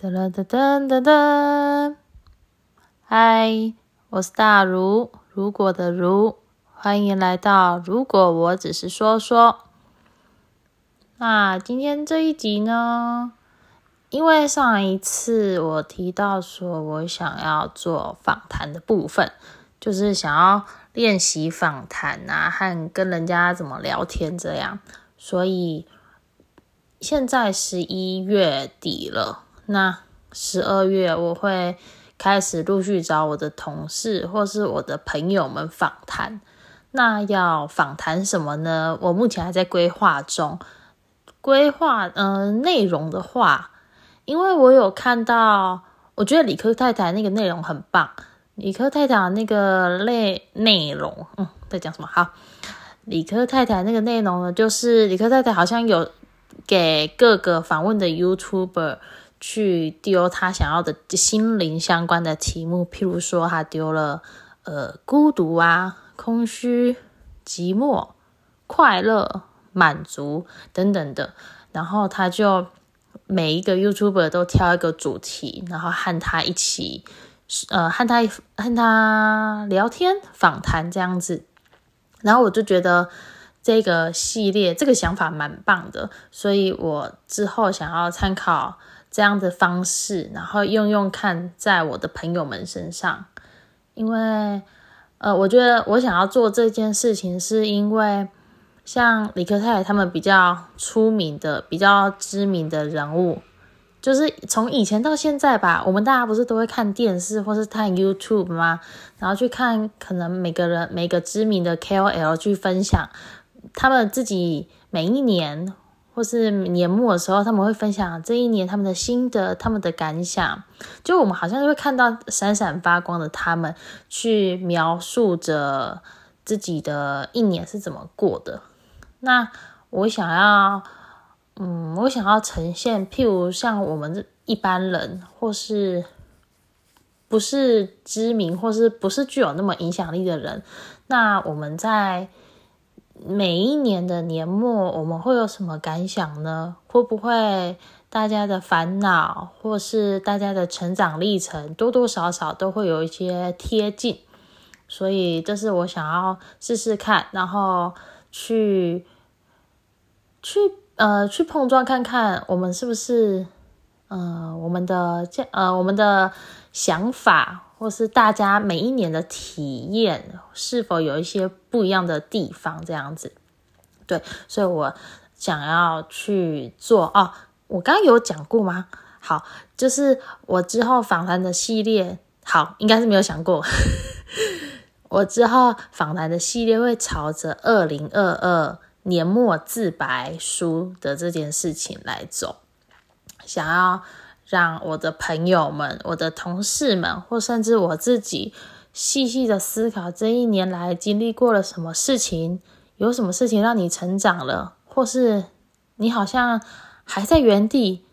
噔噔噔噔噔噔，嗨，我是大如，如果的如，欢迎来到如果我只是说说。那今天这一集呢？因为上一次我提到说我想要做访谈的部分，就是想要练习访谈啊，和跟人家怎么聊天这样，所以现在十一月底了。那十二月我会开始陆续找我的同事或是我的朋友们访谈。那要访谈什么呢？我目前还在规划中。规划嗯内容的话，因为我有看到，我觉得理科太太那个内容很棒。理科太太那个内内容，嗯，在讲什么？好，理科太太那个内容呢，就是理科太太好像有给各个访问的 YouTuber。去丢他想要的心灵相关的题目，譬如说他丢了呃孤独啊、空虚、寂寞、快乐、满足等等的，然后他就每一个 YouTuber 都挑一个主题，然后和他一起呃和他和他聊天访谈这样子，然后我就觉得这个系列这个想法蛮棒的，所以我之后想要参考。这样的方式，然后用用看，在我的朋友们身上，因为，呃，我觉得我想要做这件事情，是因为像李克泰他们比较出名的、比较知名的人物，就是从以前到现在吧，我们大家不是都会看电视或是看 YouTube 吗？然后去看可能每个人每个知名的 KOL 去分享他们自己每一年。或是年末的时候，他们会分享这一年他们的心得、他们的感想。就我们好像就会看到闪闪发光的他们，去描述着自己的一年是怎么过的。那我想要，嗯，我想要呈现，譬如像我们一般人，或是不是知名，或是不是具有那么影响力的人，那我们在。每一年的年末，我们会有什么感想呢？会不会大家的烦恼，或是大家的成长历程，多多少少都会有一些贴近？所以这是我想要试试看，然后去去呃去碰撞看看，我们是不是呃我们的这呃我们的想法。或是大家每一年的体验是否有一些不一样的地方？这样子，对，所以我想要去做哦。我刚刚有讲过吗？好，就是我之后访谈的系列，好，应该是没有想过。我之后访谈的系列会朝着二零二二年末自白书的这件事情来走，想要。让我的朋友们、我的同事们，或甚至我自己，细细的思考这一年来经历过了什么事情，有什么事情让你成长了，或是你好像还在原地，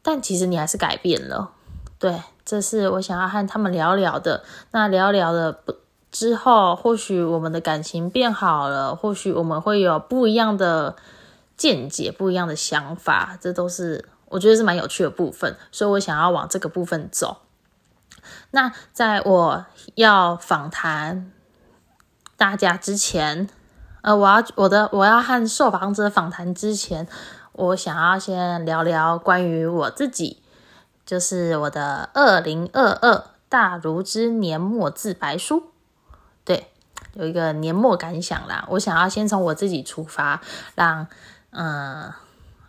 但其实你还是改变了。对，这是我想要和他们聊聊的。那聊聊的不之后，或许我们的感情变好了，或许我们会有不一样的见解、不一样的想法，这都是。我觉得是蛮有趣的部分，所以我想要往这个部分走。那在我要访谈大家之前，呃，我要我的我要和受访者访谈之前，我想要先聊聊关于我自己，就是我的二零二二大如之年末自白书。对，有一个年末感想啦。我想要先从我自己出发，让嗯。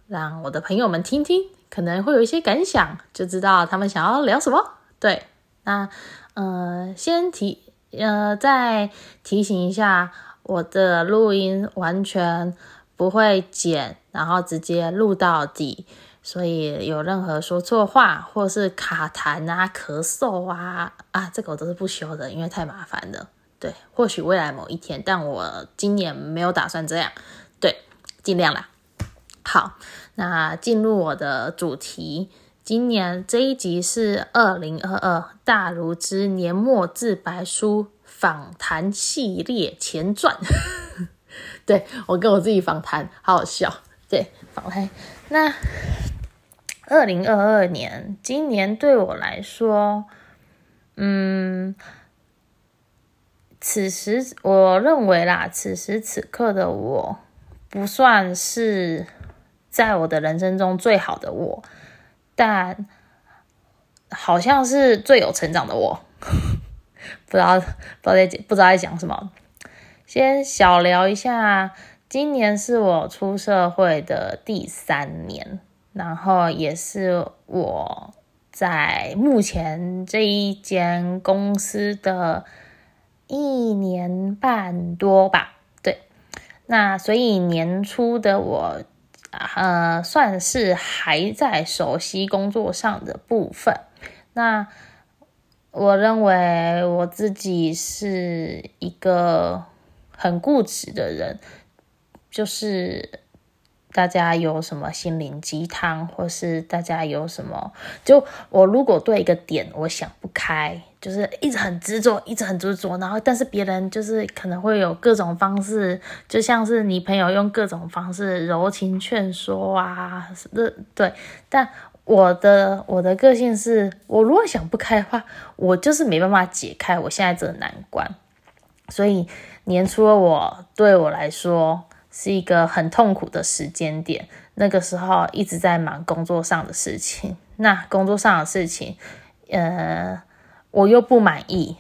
让我的朋友们听听，可能会有一些感想，就知道他们想要聊什么。对，那呃，先提呃，再提醒一下，我的录音完全不会剪，然后直接录到底，所以有任何说错话或是卡痰啊、咳嗽啊啊，这个我都是不修的，因为太麻烦了。对，或许未来某一天，但我今年没有打算这样。对，尽量啦。好，那进入我的主题。今年这一集是二零二二大如之年末自白书访谈系列前传。对我跟我自己访谈，好好笑。对，访谈。那二零二二年，今年对我来说，嗯，此时我认为啦，此时此刻的我不算是在我的人生中最好的我，但好像是最有成长的我。不知道不知道在不知道在讲什么，先小聊一下，今年是我出社会的第三年。然后也是我在目前这一间公司的一年半多吧，对。那所以年初的我，呃，算是还在熟悉工作上的部分。那我认为我自己是一个很固执的人，就是。大家有什么心灵鸡汤，或是大家有什么？就我如果对一个点我想不开，就是一直很执着，一直很执着，然后但是别人就是可能会有各种方式，就像是你朋友用各种方式柔情劝说啊，对对。但我的我的个性是，我如果想不开的话，我就是没办法解开我现在这个难关。所以年初的我对我来说。是一个很痛苦的时间点，那个时候一直在忙工作上的事情。那工作上的事情，呃，我又不满意，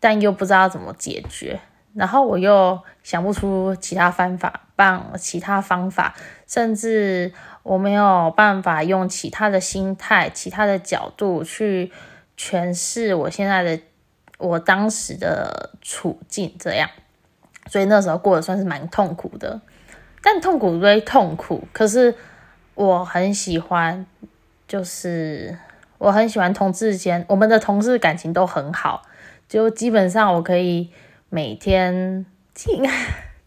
但又不知道怎么解决，然后我又想不出其他方法，帮其他方法，甚至我没有办法用其他的心态、其他的角度去诠释我现在的、我当时的处境，这样，所以那时候过得算是蛮痛苦的。但痛苦归痛苦，可是我很喜欢，就是我很喜欢同事间，我们的同事感情都很好，就基本上我可以每天进。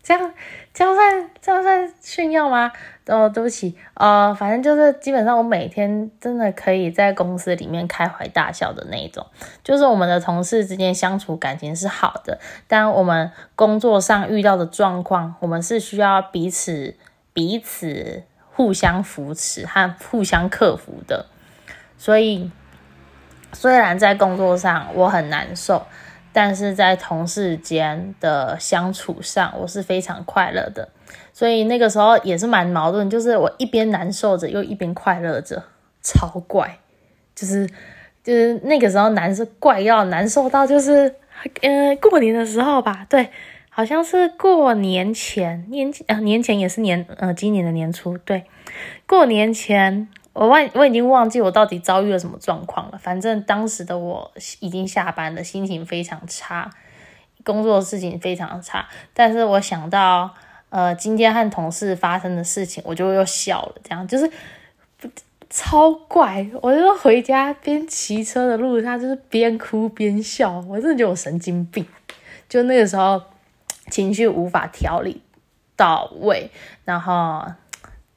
这样这样算这样算炫耀吗？哦，对不起，呃，反正就是基本上我每天真的可以在公司里面开怀大笑的那种。就是我们的同事之间相处感情是好的，但我们工作上遇到的状况，我们是需要彼此彼此互相扶持和互相克服的。所以虽然在工作上我很难受。但是在同事间的相处上，我是非常快乐的，所以那个时候也是蛮矛盾，就是我一边难受着，又一边快乐着，超怪，就是就是那个时候难受怪要难受到就是，呃，过年的时候吧，对，好像是过年前年呃年前也是年呃今年的年初，对，过年前。我忘我已经忘记我到底遭遇了什么状况了。反正当时的我已经下班了，心情非常差，工作事情非常差。但是我想到呃今天和同事发生的事情，我就又笑了。这样就是超怪。我就回家边骑车的路上，就是边哭边笑。我真的觉得我神经病。就那个时候情绪无法调理到位，然后。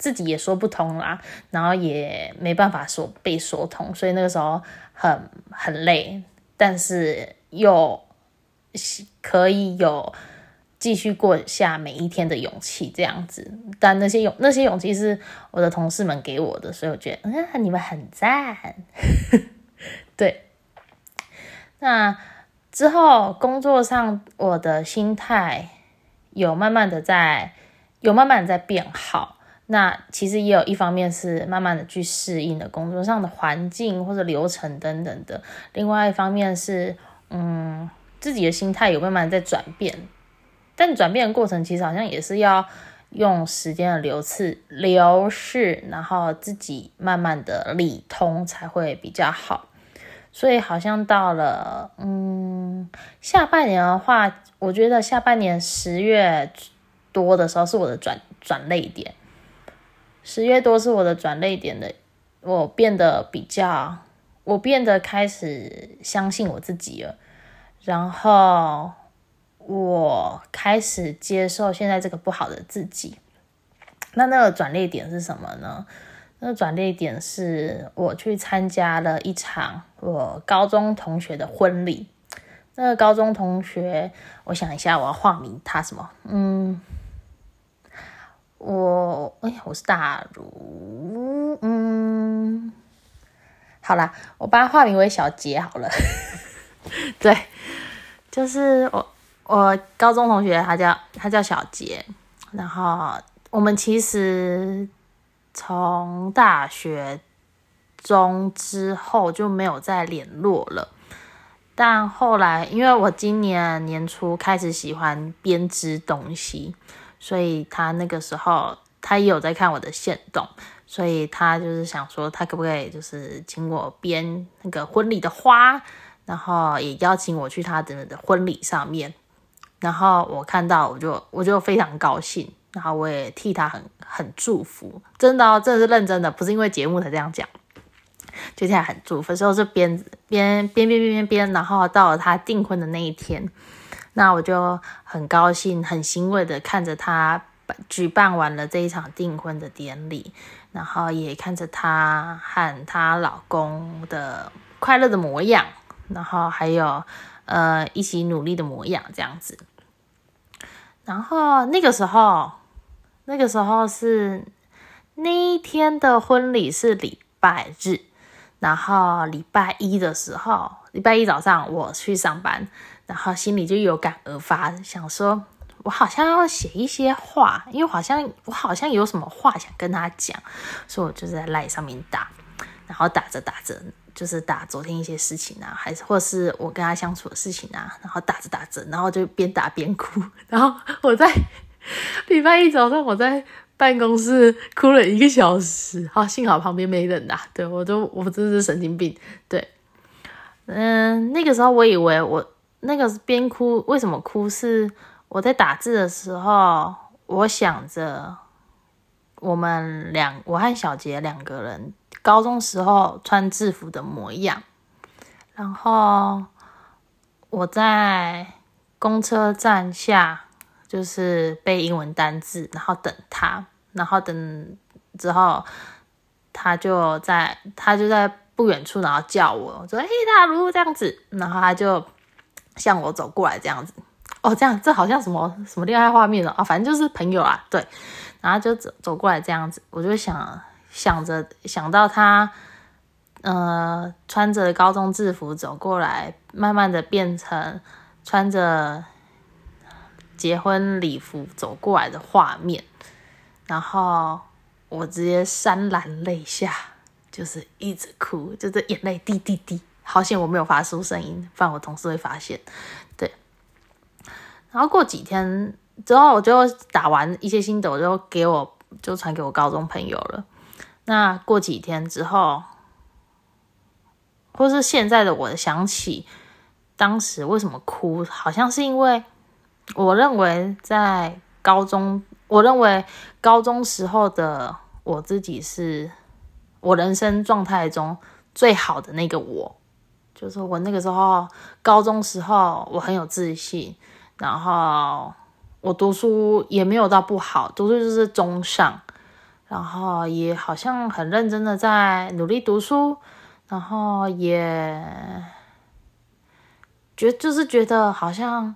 自己也说不通啦，然后也没办法说被说通，所以那个时候很很累，但是又可以有继续过下每一天的勇气这样子。但那些勇那些勇气是我的同事们给我的，所以我觉得嗯，你们很赞。对，那之后工作上我的心态有慢慢的在有慢慢的在变好。那其实也有一方面是慢慢的去适应的工作上的环境或者流程等等的，另外一方面是，嗯，自己的心态有慢慢在转变，但转变的过程其实好像也是要用时间的流次流逝，然后自己慢慢的理通才会比较好。所以好像到了，嗯，下半年的话，我觉得下半年十月多的时候是我的转转泪点。十月多是我的转泪点的，我变得比较，我变得开始相信我自己了，然后我开始接受现在这个不好的自己。那那个转泪点是什么呢？那个转泪点是我去参加了一场我高中同学的婚礼。那个高中同学，我想一下，我要化名他什么？嗯。我哎，我是大如，嗯，好啦，我把它化名为小杰好了。对，就是我我高中同学，他叫他叫小杰，然后我们其实从大学中之后就没有再联络了。但后来，因为我今年年初开始喜欢编织东西。所以他那个时候，他也有在看我的线动，所以他就是想说，他可不可以就是请我编那个婚礼的花，然后也邀请我去他的的婚礼上面。然后我看到，我就 我就非常高兴，然后我也替他很很祝福，真的，真的是认真的，不是因为节目才这样讲，就现在很祝福。之后是编编编编编编编，然后到了他订婚的那一天。那我就很高兴、很欣慰的看着他举办完了这一场订婚的典礼，然后也看着她和她老公的快乐的模样，然后还有呃一起努力的模样这样子。然后那个时候，那个时候是那一天的婚礼是礼拜日，然后礼拜一的时候，礼拜一早上我去上班。然后心里就有感而发，想说，我好像要写一些话，因为好像我好像有什么话想跟他讲，所以我就在赖上面打，然后打着打着，就是打昨天一些事情啊，还是或是我跟他相处的事情啊，然后打着打着，然后就边打边哭，然后我在礼拜一早上我在办公室哭了一个小时，好，幸好旁边没人呐，对我都我真是神经病，对，嗯，那个时候我以为我。那个边哭，为什么哭？是我在打字的时候，我想着我们两，我和小杰两个人高中时候穿制服的模样，然后我在公车站下，就是背英文单字，然后等他，然后等之后，他就在他就在不远处，然后叫我，我说：“嘿，大如这样子。”然后他就。向我走过来这样子，哦，这样这好像什么什么恋爱画面了啊，反正就是朋友啊，对，然后就走走过来这样子，我就想想着想到他，呃，穿着高中制服走过来，慢慢的变成穿着结婚礼服走过来的画面，然后我直接潸然泪下，就是一直哭，就是眼泪滴滴滴。好险我没有发出声音，不然我同事会发现。对，然后过几天之后，我就打完一些心得，我就给我就传给我高中朋友了。那过几天之后，或是现在的我想起当时为什么哭，好像是因为我认为在高中，我认为高中时候的我自己是我人生状态中最好的那个我。就是我那个时候高中时候，我很有自信，然后我读书也没有到不好，读书就是中上，然后也好像很认真的在努力读书，然后也觉就是觉得好像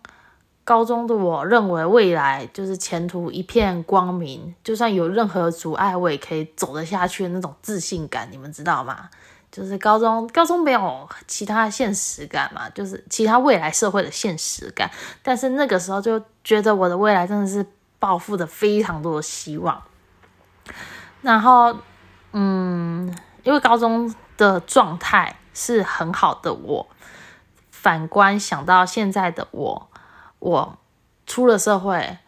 高中的我认为未来就是前途一片光明，就算有任何阻碍，我也可以走得下去的那种自信感，你们知道吗？就是高中，高中没有其他现实感嘛，就是其他未来社会的现实感。但是那个时候就觉得我的未来真的是抱负的非常多的希望。然后，嗯，因为高中的状态是很好的，我反观想到现在的我，我出了社会，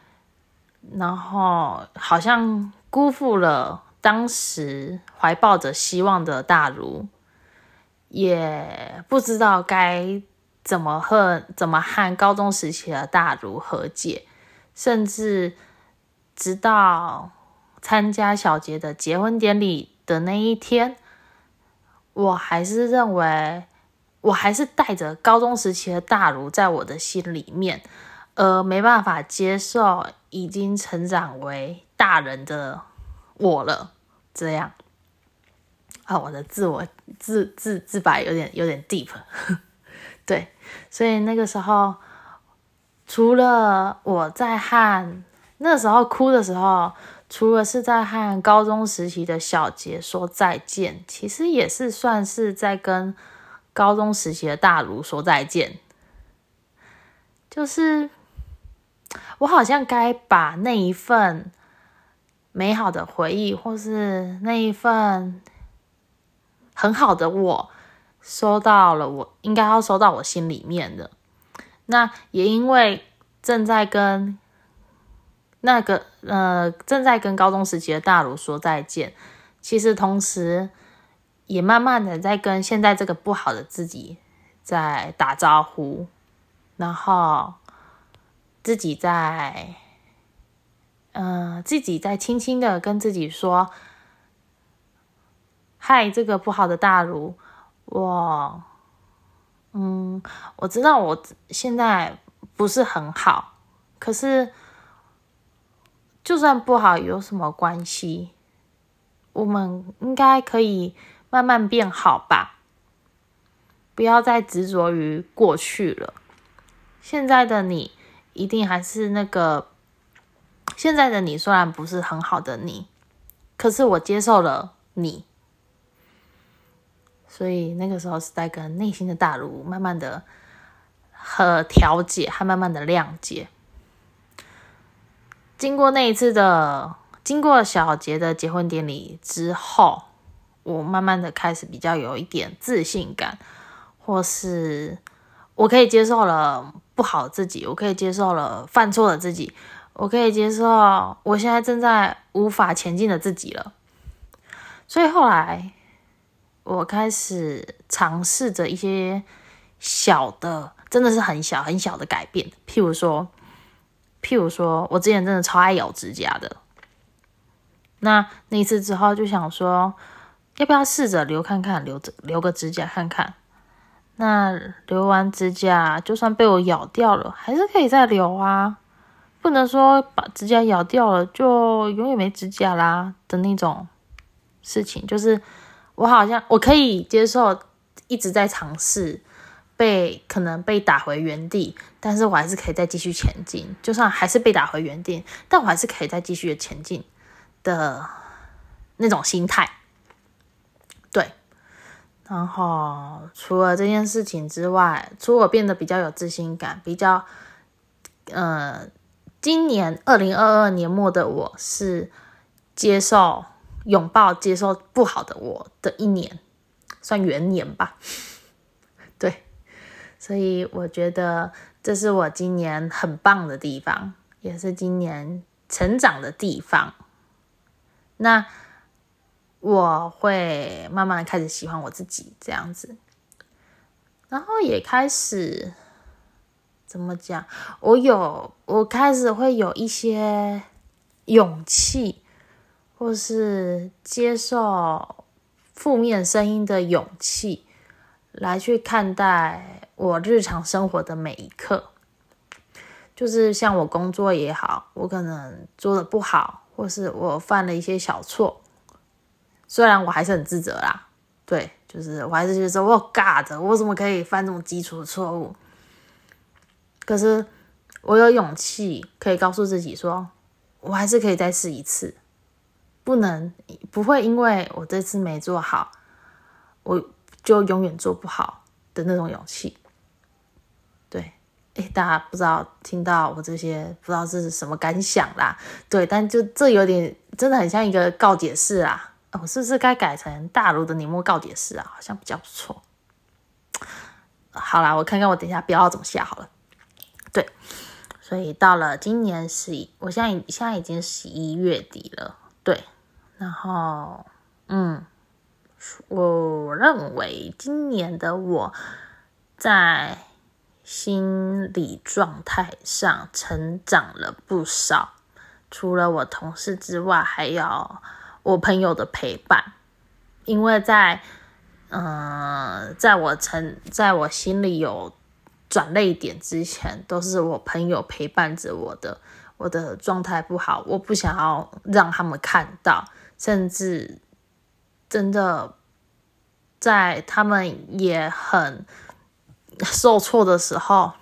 然后好像辜负了当时怀抱着希望的大如。也不知道该怎么和怎么和高中时期的大如和解，甚至直到参加小杰的结婚典礼的那一天，我还是认为，我还是带着高中时期的大如在我的心里面，而没办法接受已经成长为大人的我了，这样。啊，我的自我自自自白有点有点 deep，对，所以那个时候，除了我在和那时候哭的时候，除了是在和高中时期的小杰说再见，其实也是算是在跟高中时期的大卢说再见。就是我好像该把那一份美好的回忆，或是那一份很好的我，收到了，我应该要收到我心里面的。那也因为正在跟那个呃正在跟高中时期的大如说再见，其实同时也慢慢的在跟现在这个不好的自己在打招呼，然后自己在嗯自己在轻轻的跟自己说：“嗨，这个不好的大如，我。”嗯，我知道我现在不是很好，可是就算不好有什么关系？我们应该可以慢慢变好吧？不要再执着于过去了。现在的你一定还是那个，现在的你虽然不是很好的你，可是我接受了你。所以那个时候是在跟内心的大如慢慢的和调解，还慢慢的谅解。经过那一次的，经过小杰的结婚典礼之后，我慢慢的开始比较有一点自信感，或是我可以接受了不好自己，我可以接受了犯错的自己，我可以接受我现在正在无法前进的自己了。所以后来。我开始尝试着一些小的，真的是很小很小的改变。譬如说，譬如说，我之前真的超爱咬指甲的。那那一次之后，就想说，要不要试着留看看，留着留个指甲看看。那留完指甲，就算被我咬掉了，还是可以再留啊。不能说把指甲咬掉了就永远没指甲啦的那种事情，就是。我好像我可以接受一直在尝试被可能被打回原地，但是我还是可以再继续前进。就算还是被打回原地，但我还是可以再继续的前进的那种心态。对，然后除了这件事情之外，除了变得比较有自信感，比较呃，今年二零二二年末的我是接受。拥抱接受不好的我的一年，算元年吧。对，所以我觉得这是我今年很棒的地方，也是今年成长的地方。那我会慢慢开始喜欢我自己这样子，然后也开始怎么讲？我有，我开始会有一些勇气。或是接受负面声音的勇气，来去看待我日常生活的每一刻。就是像我工作也好，我可能做的不好，或是我犯了一些小错，虽然我还是很自责啦，对，就是我还是觉得我 God，我怎么可以犯这种基础的错误？可是我有勇气可以告诉自己说，我还是可以再试一次。不能不会因为我这次没做好，我就永远做不好的那种勇气。对，哎，大家不知道听到我这些，不知道这是什么感想啦？对，但就这有点真的很像一个告解式啊！我是不是该改成大陆的年末告解式啊？好像比较不错。好啦，我看看我等一下标要怎么下好了。对，所以到了今年十一，我现在现在已经十一月底了。对。然后，嗯，我认为今年的我在心理状态上成长了不少。除了我同事之外，还有我朋友的陪伴。因为在，嗯，在我成在我心里有转泪点之前，都是我朋友陪伴着我的。我的状态不好，我不想要让他们看到。甚至真的在他们也很受挫的时候，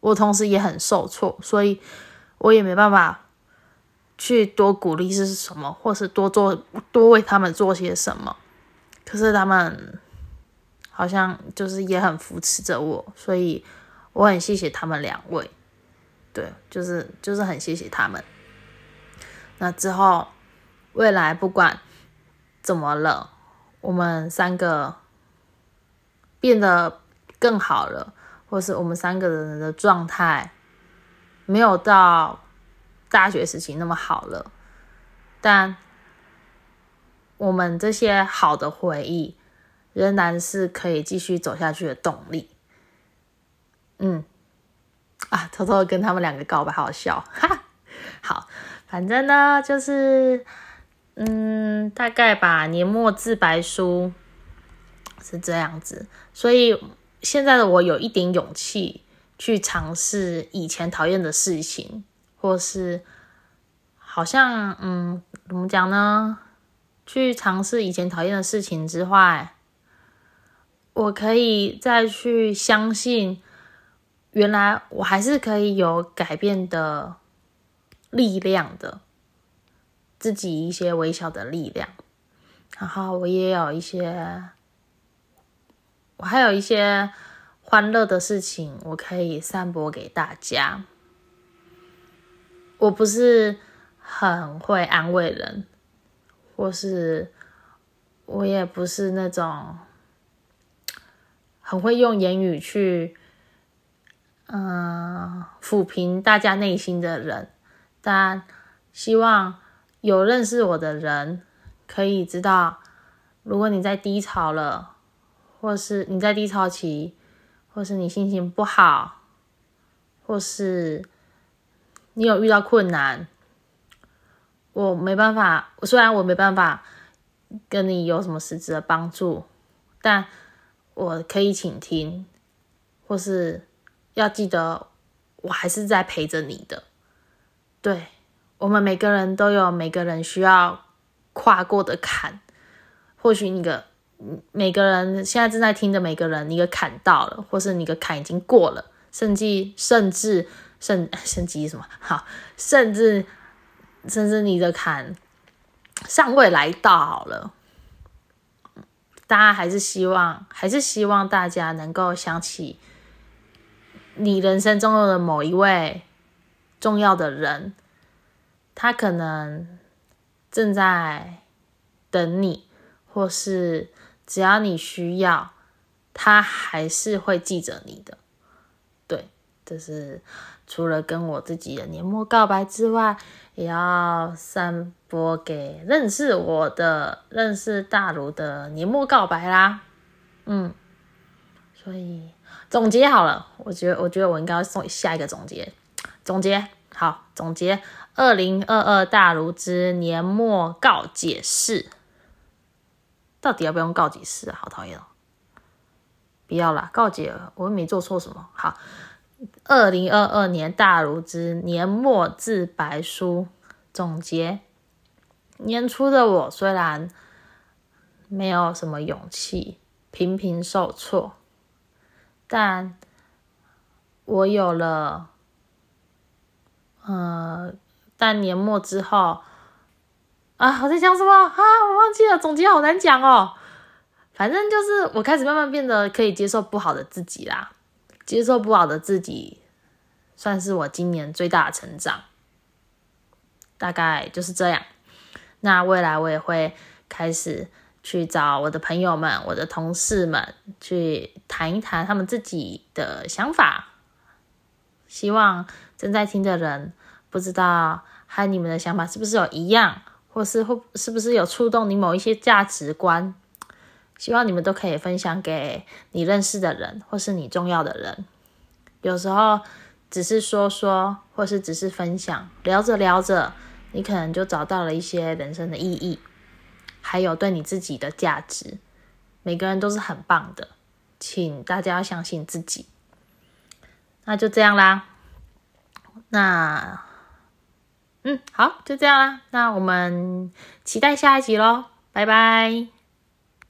我同时也很受挫，所以我也没办法去多鼓励是什么，或是多做多为他们做些什么。可是他们好像就是也很扶持着我，所以我很谢谢他们两位。对，就是就是很谢谢他们。那之后未来不管怎么了，我们三个变得更好了，或是我们三个人的状态没有到大学时期那么好了，但我们这些好的回忆仍然是可以继续走下去的动力。嗯。啊，偷偷跟他们两个告白，好好笑，哈。好，反正呢，就是，嗯，大概吧。年末自白书是这样子，所以现在的我有一点勇气去尝试以前讨厌的事情，或是好像，嗯，怎么讲呢？去尝试以前讨厌的事情之外，我可以再去相信。原来我还是可以有改变的力量的，自己一些微小的力量，然后我也有一些，我还有一些欢乐的事情，我可以散播给大家。我不是很会安慰人，或是我也不是那种很会用言语去。嗯，抚平大家内心的人，但希望有认识我的人可以知道，如果你在低潮了，或是你在低潮期，或是你心情不好，或是你有遇到困难，我没办法。虽然我没办法跟你有什么实质的帮助，但我可以倾听，或是。要记得，我还是在陪着你的。对我们每个人都有每个人需要跨过的坎。或许你个每个人现在正在听的每个人，你个坎到了，或是你个坎已经过了，甚至甚至甚 甚至什么好，甚至甚至你的坎尚未来到好了。大家还是希望，还是希望大家能够想起。你人生中的某一位重要的人，他可能正在等你，或是只要你需要，他还是会记着你的。对，这是除了跟我自己的年末告白之外，也要散播给认识我的、认识大如的年末告白啦。嗯，所以。总结好了，我觉得，我觉得我应该要送下一个总结。总结好，总结二零二二大如之年末告解释，到底要不要用告解释啊？好讨厌哦！不要啦，告解，我又没做错什么。好，二零二二年大如之年末自白书总结：年初的我虽然没有什么勇气，频频受挫。但我有了，呃，但年末之后啊，我在讲什么啊？我忘记了，总结好难讲哦。反正就是我开始慢慢变得可以接受不好的自己啦，接受不好的自己，算是我今年最大的成长。大概就是这样。那未来我也会开始。去找我的朋友们、我的同事们去谈一谈他们自己的想法，希望正在听的人不知道和你们的想法是不是有一样，或是会是不是有触动你某一些价值观，希望你们都可以分享给你认识的人或是你重要的人。有时候只是说说，或是只是分享，聊着聊着，你可能就找到了一些人生的意义。还有对你自己的价值，每个人都是很棒的，请大家要相信自己。那就这样啦，那，嗯，好，就这样啦，那我们期待下一集喽，拜拜。